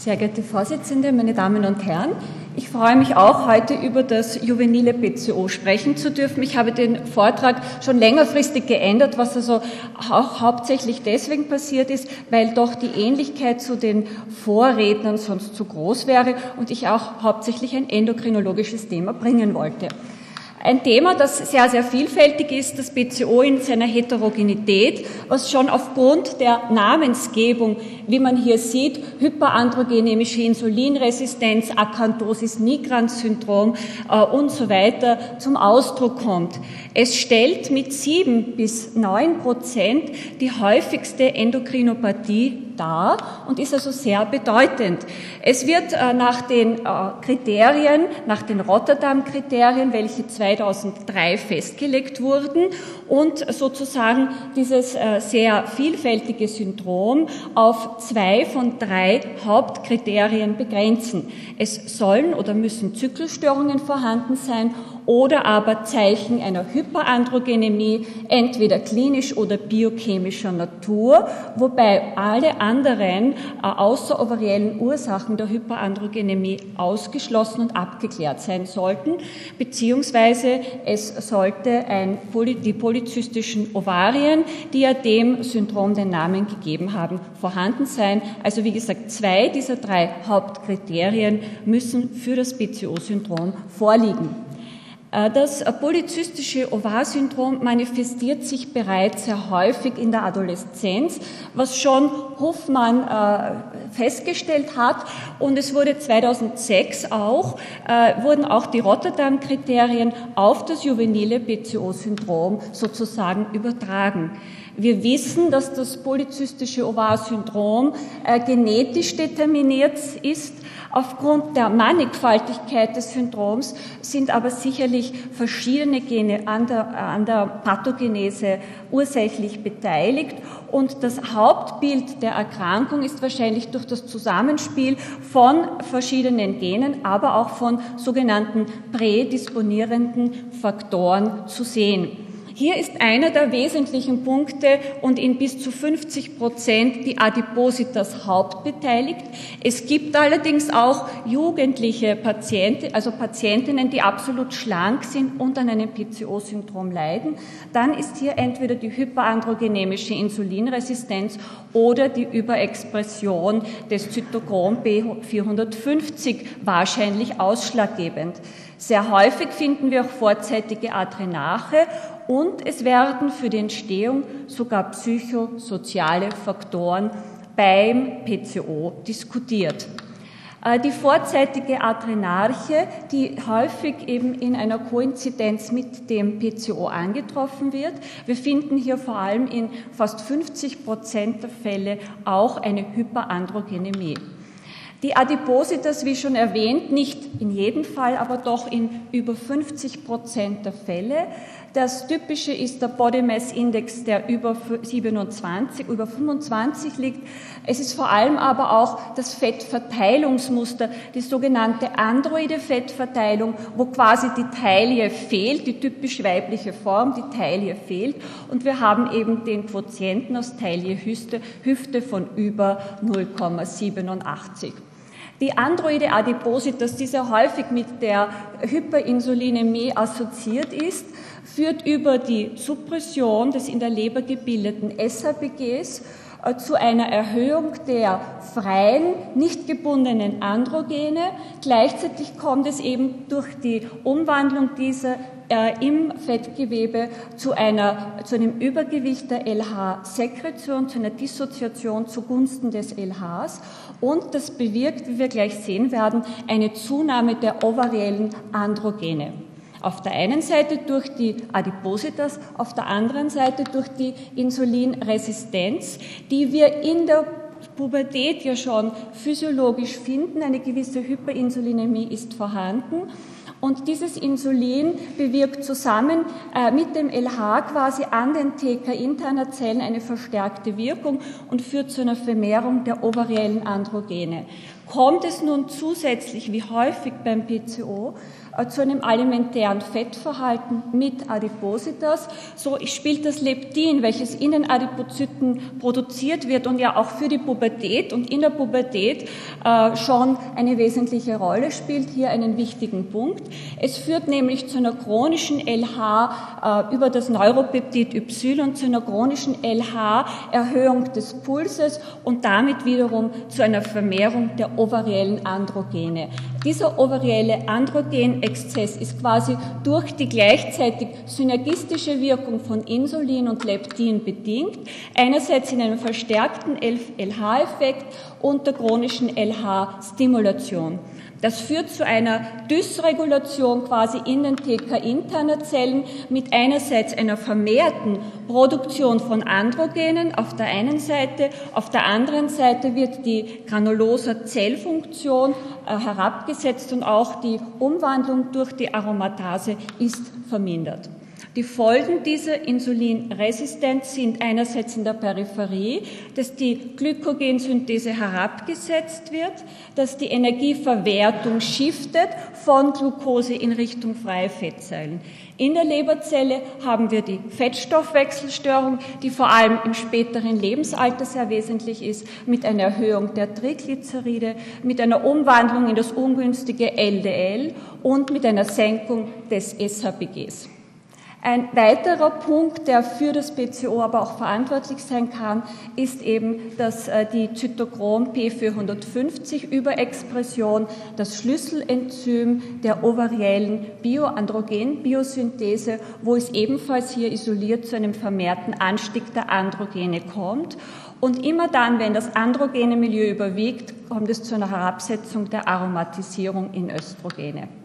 Sehr geehrte Vorsitzende, meine Damen und Herren, ich freue mich auch, heute über das juvenile PCO sprechen zu dürfen. Ich habe den Vortrag schon längerfristig geändert, was also auch hauptsächlich deswegen passiert ist, weil doch die Ähnlichkeit zu den Vorrednern sonst zu groß wäre und ich auch hauptsächlich ein endokrinologisches Thema bringen wollte. Ein Thema, das sehr, sehr vielfältig ist, das BCO in seiner Heterogenität, was schon aufgrund der Namensgebung, wie man hier sieht, hyperandrogenemische Insulinresistenz, Akanthosis nigrans Syndrom äh, und so weiter zum Ausdruck kommt. Es stellt mit sieben bis neun Prozent die häufigste Endokrinopathie dar und ist also sehr bedeutend. Es wird äh, nach den äh, Kriterien, nach den Rotterdam-Kriterien, welche 2003 festgelegt wurden und sozusagen dieses äh, sehr vielfältige Syndrom auf zwei von drei Hauptkriterien begrenzen. Es sollen oder müssen Zyklusstörungen vorhanden sein oder aber Zeichen einer Hyperandrogenemie, entweder klinisch oder biochemischer Natur, wobei alle anderen äh, außerovariellen Ursachen der Hyperandrogenemie ausgeschlossen und abgeklärt sein sollten, beziehungsweise es sollte ein, die polyzystischen Ovarien, die ja dem Syndrom den Namen gegeben haben, vorhanden sein. Also wie gesagt, zwei dieser drei Hauptkriterien müssen für das BCO-Syndrom vorliegen. Äh, das polyzystische Ovarsyndrom manifestiert sich bereits sehr häufig in der Adoleszenz, was schon Hoffmann äh, festgestellt hat. Und es wurde 2006 auch, äh, wurden auch die Rotterdam-Kriterien auf das juvenile PCO-Syndrom sozusagen übertragen. Wir wissen, dass das polyzystische Ovarsyndrom genetisch determiniert ist Aufgrund der Mannigfaltigkeit des Syndroms sind aber sicherlich verschiedene Gene an der, an der Pathogenese ursächlich beteiligt und das Hauptbild der Erkrankung ist wahrscheinlich durch das Zusammenspiel von verschiedenen Genen, aber auch von sogenannten prädisponierenden Faktoren zu sehen. Hier ist einer der wesentlichen Punkte und in bis zu 50 Prozent die Adipositas hauptbeteiligt. Es gibt allerdings auch jugendliche Patienten, also Patientinnen, die absolut schlank sind und an einem PCO-Syndrom leiden. Dann ist hier entweder die hyperandrogenemische Insulinresistenz oder die Überexpression des Zytochrom B450 wahrscheinlich ausschlaggebend. Sehr häufig finden wir auch vorzeitige Adrenache und es werden für die Entstehung sogar psychosoziale Faktoren beim PCO diskutiert. Äh, die vorzeitige Adrenarche, die häufig eben in einer Koinzidenz mit dem PCO angetroffen wird. Wir finden hier vor allem in fast 50 Prozent der Fälle auch eine Hyperandrogenemie. Die Adipositas, wie schon erwähnt, nicht in jedem Fall, aber doch in über 50 Prozent der Fälle. Das Typische ist der Body Mass Index, der über 27, über 25 liegt. Es ist vor allem aber auch das Fettverteilungsmuster, die sogenannte androide Fettverteilung, wo quasi die Taille fehlt, die typisch weibliche Form, die Taille fehlt. Und wir haben eben den Quotienten aus Taille-Hüfte Hüfte von über 0,87. Die androide Adipositas, die sehr häufig mit der Hyperinsulinämie assoziiert ist, führt über die Suppression des in der Leber gebildeten SHBGs äh, zu einer Erhöhung der freien, nicht gebundenen Androgene. Gleichzeitig kommt es eben durch die Umwandlung dieser äh, im Fettgewebe zu, einer, zu einem Übergewicht der LH-Sekretion, zu einer Dissoziation zugunsten des LHs. Und das bewirkt, wie wir gleich sehen werden, eine Zunahme der ovariellen Androgene. Auf der einen Seite durch die Adipositas, auf der anderen Seite durch die Insulinresistenz, die wir in der Pubertät ja schon physiologisch finden. Eine gewisse Hyperinsulinämie ist vorhanden. Und dieses Insulin bewirkt zusammen äh, mit dem LH quasi an den TK-interner Zellen eine verstärkte Wirkung und führt zu einer Vermehrung der ovariellen Androgene. Kommt es nun zusätzlich, wie häufig beim PCO, äh, zu einem alimentären Fettverhalten mit Adipositas. So spielt das Leptin, welches in den Adipozyten produziert wird und ja auch für die Pubertät und in der Pubertät äh, schon eine wesentliche Rolle spielt, hier einen wichtigen Punkt. Es führt nämlich zu einer chronischen LH äh, über das Neuropeptid Y zu einer chronischen LH-Erhöhung des Pulses und damit wiederum zu einer Vermehrung der ovariellen Androgene. Dieser ovarielle Androgenexzess ist quasi durch die gleichzeitig synergistische Wirkung von Insulin und Leptin bedingt, einerseits in einem verstärkten LH-Effekt und der chronischen LH-Stimulation. Das führt zu einer Dysregulation quasi in den TK-interner Zellen mit einerseits einer vermehrten Produktion von Androgenen auf der einen Seite, auf der anderen Seite wird die granuloser Zellfunktion äh, herabgesetzt und auch die Umwandlung durch die Aromatase ist vermindert. Die Folgen dieser Insulinresistenz sind einerseits in der Peripherie, dass die Glykogensynthese herabgesetzt wird, dass die Energieverwertung shiftet von Glucose in Richtung freie Fettzellen. In der Leberzelle haben wir die Fettstoffwechselstörung, die vor allem im späteren Lebensalter sehr wesentlich ist, mit einer Erhöhung der Triglyceride, mit einer Umwandlung in das ungünstige LDL und mit einer Senkung des SHBGs. Ein weiterer Punkt, der für das PCO aber auch verantwortlich sein kann, ist eben, dass äh, die Zytochrom P450 Überexpression das Schlüsselenzym der ovariellen Bioandrogenbiosynthese, wo es ebenfalls hier isoliert zu einem vermehrten Anstieg der Androgene kommt. Und immer dann, wenn das androgene Milieu überwiegt, kommt es zu einer Herabsetzung der Aromatisierung in Östrogene.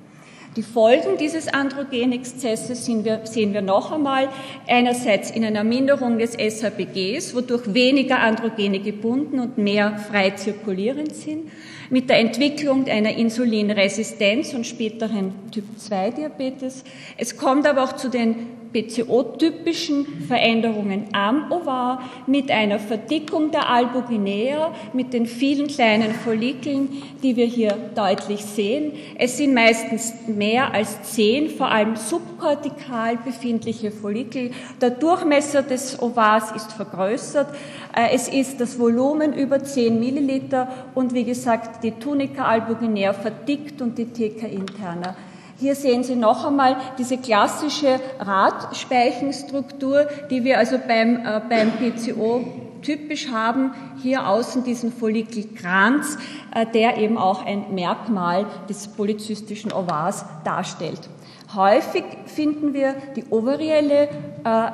Die Folgen dieses Androgenexzesses wir, sehen wir noch einmal einerseits in einer Minderung des SHBGs, wodurch weniger Androgene gebunden und mehr frei zirkulierend sind, mit der Entwicklung einer Insulinresistenz und späteren Typ-2-Diabetes. Es kommt aber auch zu den PCO-typischen Veränderungen am Ovar mit einer Verdickung der Albuginea, mit den vielen kleinen Follikeln, die wir hier deutlich sehen. Es sind meistens mehr als zehn, vor allem subkortikal befindliche Follikel. Der Durchmesser des Ovars ist vergrößert. Äh, es ist das Volumen über 10 Milliliter und wie gesagt, die Tunica albuginea verdickt und die TK interna hier sehen Sie noch einmal diese klassische Radspeichenstruktur, die wir also beim, äh, beim PCO typisch haben. Hier außen diesen Follikelkranz, äh, der eben auch ein Merkmal des polyzystischen Ovars darstellt. Häufig finden wir die ovarielle äh,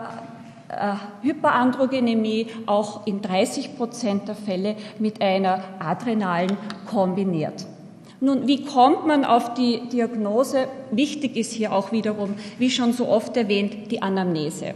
äh Hyperandrogenemie auch in 30 Prozent der Fälle mit einer adrenalen kombiniert. Nun, wie kommt man auf die Diagnose? Wichtig ist hier auch wiederum, wie schon so oft erwähnt, die Anamnese.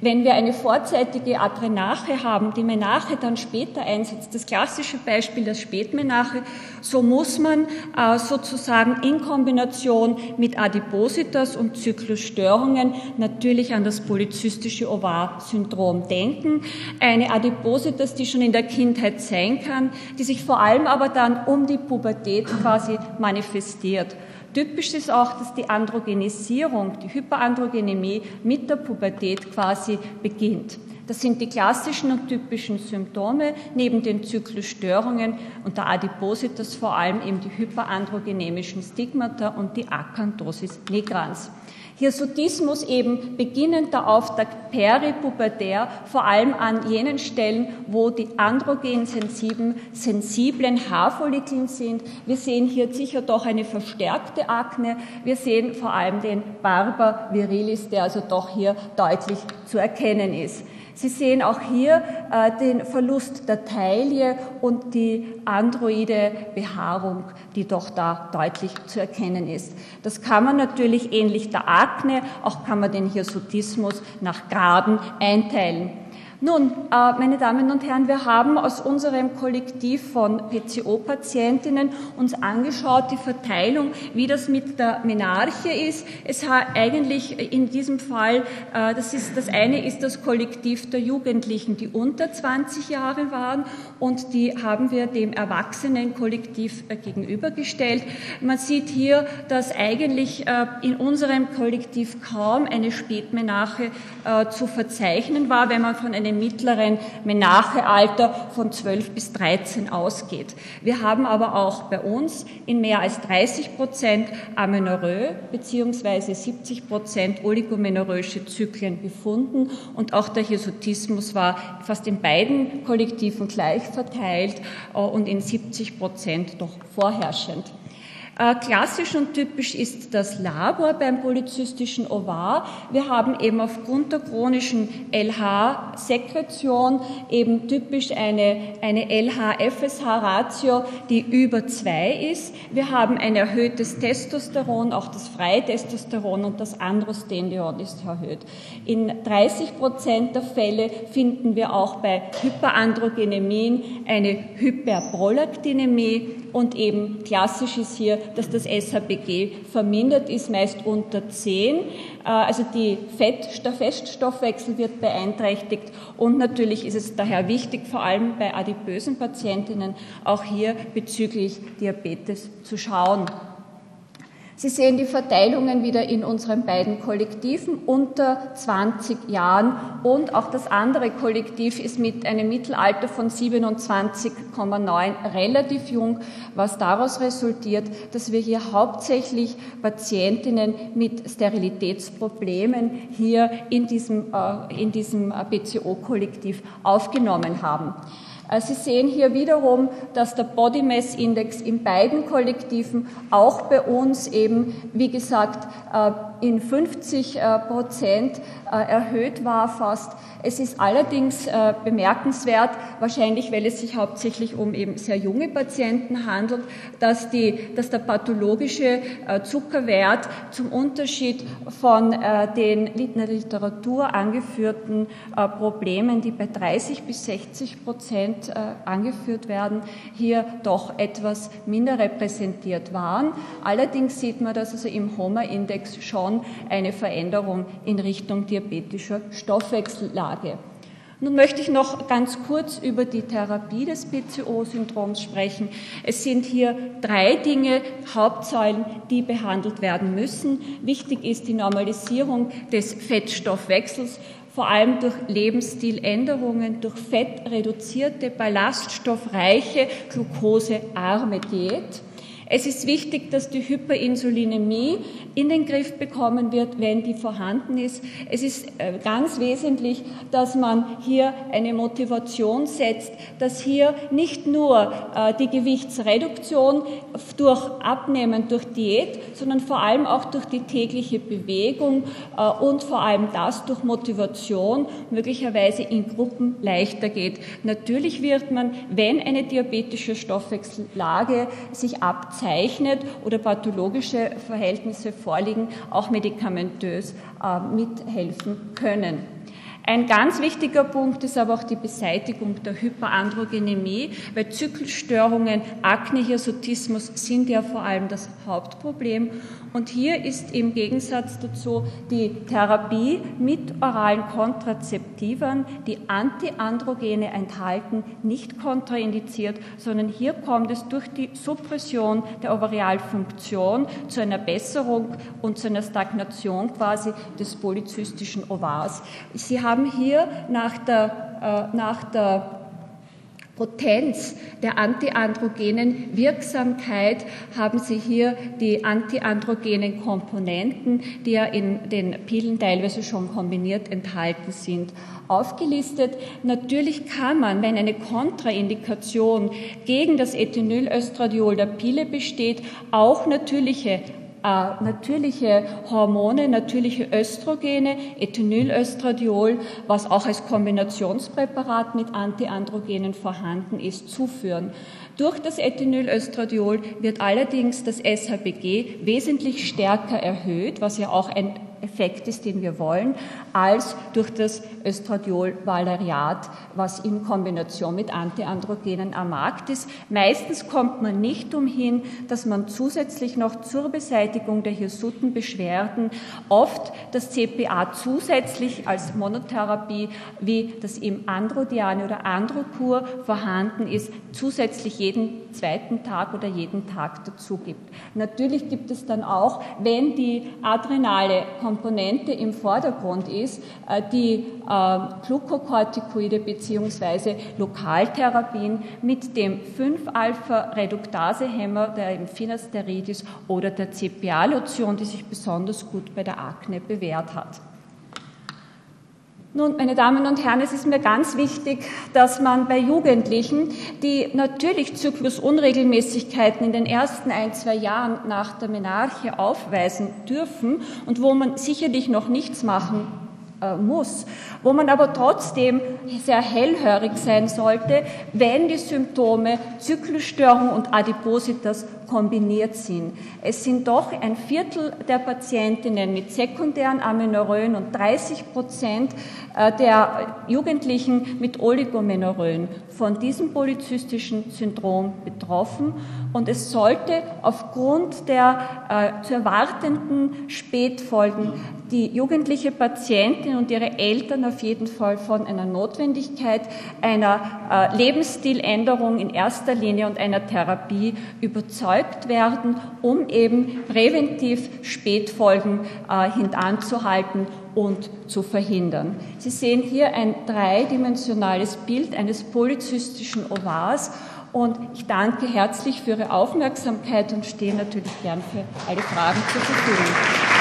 Wenn wir eine vorzeitige Adrenache haben, die Menache dann später einsetzt, das klassische Beispiel das Spätmenache, so muss man äh, sozusagen in Kombination mit Adipositas und Zyklusstörungen natürlich an das polyzystische Ovar-Syndrom denken. Eine Adipositas, die schon in der Kindheit sein kann, die sich vor allem aber dann um die Pubertät quasi manifestiert. Typisch ist auch, dass die Androgenisierung, die Hyperandrogenemie mit der Pubertät quasi beginnt. Das sind die klassischen und typischen Symptome neben den Zyklusstörungen und der Adipositas vor allem eben die hyperandrogenemischen Stigmata und die Akanthosis nigrans. Hirsutismus eben beginnender Auftakt peripubertär, vor allem an jenen Stellen, wo die androgensensiblen sensiblen Haarfollikeln sind. Wir sehen hier sicher doch eine verstärkte Akne. Wir sehen vor allem den Barber virilis, der also doch hier deutlich zu erkennen ist. Sie sehen auch hier äh, den Verlust der Taille und die androide Behaarung, die doch da deutlich zu erkennen ist. Das kann man natürlich ähnlich der Akne, auch kann man den Hirsutismus nach Graden einteilen. Nun, äh, meine Damen und Herren, wir haben aus unserem Kollektiv von PCO-Patientinnen uns angeschaut, die Verteilung, wie das mit der Menarche ist. Es hat eigentlich in diesem Fall, äh, das, ist, das eine ist das Kollektiv der Jugendlichen, die unter 20 Jahre waren und die haben wir dem Erwachsenenkollektiv äh, gegenübergestellt. Man sieht hier, dass eigentlich in unserem Kollektiv kaum eine Spätmenarche zu verzeichnen war, wenn man von einem einem mittleren Menachealter von 12 bis 13 ausgeht. Wir haben aber auch bei uns in mehr als 30 Prozent Amenorrhoe bzw. 70 Prozent oligomenorrhoische Zyklen befunden und auch der Hirsutismus war fast in beiden Kollektiven gleich verteilt äh, und in 70 Prozent doch vorherrschend. Äh, klassisch und typisch ist das Labor beim polyzystischen Ovar. Wir haben eben aufgrund der chronischen LH-Sekretion eben typisch eine, eine LH-FSH-Ratio, die über zwei ist. Wir haben ein erhöhtes Testosteron, auch das freie Testosteron und das Androstendion ist erhöht. In 30 Prozent der Fälle finden wir auch bei Hyperandrogenemien eine Hyperprolaktinämie und eben klassisch ist hier, dass das SHBG vermindert ist, meist unter 10. Äh, also die Fett, der Feststoffwechsel wird beeinträchtigt und natürlich ist es daher wichtig, vor allem bei adipösen Patientinnen auch hier bezüglich Diabetes zu schauen. Sie sehen die Verteilungen wieder in unseren beiden Kollektiven unter 20 Jahren und auch das andere Kollektiv ist mit einem Mittelalter von 27,9 relativ jung, was daraus resultiert, dass wir hier hauptsächlich Patientinnen mit Sterilitätsproblemen hier in diesem, äh, in diesem BCO-Kollektiv aufgenommen haben. Äh, Sie sehen hier wiederum, dass der Body Mass Index in beiden Kollektiven auch bei uns eben, wie gesagt, äh, in 50 äh, Prozent erhöht war fast. Es ist allerdings bemerkenswert, wahrscheinlich weil es sich hauptsächlich um eben sehr junge Patienten handelt, dass, die, dass der pathologische Zuckerwert zum Unterschied von den in der Literatur angeführten Problemen, die bei 30 bis 60 Prozent äh, angeführt werden, hier doch etwas minder repräsentiert waren. Allerdings sieht man, dass also im HOMA-Index schon eine Veränderung in Richtung diabetischer Stoffwechsellage. Nun möchte ich noch ganz kurz über die Therapie des PCO-Syndroms sprechen. Es sind hier drei Dinge, Hauptsäulen, die behandelt werden müssen. Wichtig ist die Normalisierung des Fettstoffwechsels vor allem durch Lebensstiländerungen, durch fettreduzierte, ballaststoffreiche, glukosearme Diät. Es ist wichtig, dass die Hyperinsulinämie in den Griff bekommen wird, wenn die vorhanden ist. Es ist äh, ganz wesentlich, dass man hier eine Motivation setzt, dass hier nicht nur äh, die Gewichtsreduktion durch Abnehmen, durch Diät, sondern vor allem auch durch die tägliche Bewegung äh, und vor allem das durch Motivation möglicherweise in Gruppen leichter geht. Natürlich wird man, wenn eine diabetische Stoffwechsellage sich abzeichnet, zeichnet oder pathologische Verhältnisse vorliegen, auch medikamentös äh, mithelfen können. Ein ganz wichtiger Punkt ist aber auch die Beseitigung der Hyperandrogenemie, weil Zykkelstörungen, Akne, Hirsutismus sind ja vor allem das Hauptproblem. Und hier ist im Gegensatz dazu die Therapie mit oralen Kontrazeptivern, die Antiandrogene enthalten, nicht kontraindiziert, sondern hier kommt es durch die Suppression der Ovarialfunktion zu einer Besserung und zu einer Stagnation quasi des polyzystischen Ovars. Sie haben hier nach der, äh, nach der Potenz der antiandrogenen Wirksamkeit haben Sie hier die antiandrogenen Komponenten, die ja in den Pillen teilweise schon kombiniert enthalten sind, aufgelistet. Natürlich kann man, wenn eine Kontraindikation gegen das Ethinylöstradiol der Pille besteht, auch natürliche äh, natürliche Hormone, natürliche Östrogene, Ethinylöstradiol, was auch als Kombinationspräparat mit Antiandrogenen vorhanden ist, zuführen. Durch das Ethinylöstradiol wird allerdings das SHBG wesentlich stärker erhöht, was ja auch ein Effekt ist, den wir wollen, als durch das Östradiol-Valeriat, was in Kombination mit Antiandrogenen am Markt ist. Meistens kommt man nicht umhin, dass man zusätzlich noch zur Beseitigung der Hirsutenbeschwerden oft das CPA zusätzlich als Monotherapie, wie das im Androdiane oder Androkur vorhanden ist, zusätzlich jeden zweiten Tag oder jeden Tag dazu gibt. Natürlich gibt es dann auch, wenn die adrenale Komponente im Vordergrund ist, äh, die äh, Glukokortikoide bzw. Lokaltherapien mit dem 5-Alpha-Reduktase-Hämmer, der Finasteridis oder der CPA-Lotion, die sich besonders gut bei der Akne bewährt hat. Nun, meine Damen und Herren, es ist mir ganz wichtig, dass man bei Jugendlichen, die natürlich Zyklusunregelmäßigkeiten in den ersten ein, zwei Jahren nach der Menarche aufweisen dürfen und wo man sicherlich noch nichts machen muss, wo man aber trotzdem sehr hellhörig sein sollte, wenn die Symptome Zyklusstörung und Adipositas kombiniert sind. Es sind doch ein Viertel der Patientinnen mit sekundären Amenorrhoen und 30 Prozent äh, der Jugendlichen mit Oligomenorrhoen von diesem polyzystischen Syndrom betroffen. Und es sollte aufgrund der äh, zu erwartenden Spätfolgen die jugendliche Patientin und ihre Eltern auf jeden Fall von einer Notwendigkeit einer äh, Lebensstiländerung in erster Linie und einer Therapie überzeugt werden, um eben präventiv Spätfolgen äh, hintanzuhalten und zu verhindern. Sie sehen hier ein dreidimensionales Bild eines polyzystischen Ovars und ich danke herzlich für Ihre Aufmerksamkeit und stehe natürlich gern für alle Fragen zur Verfügung.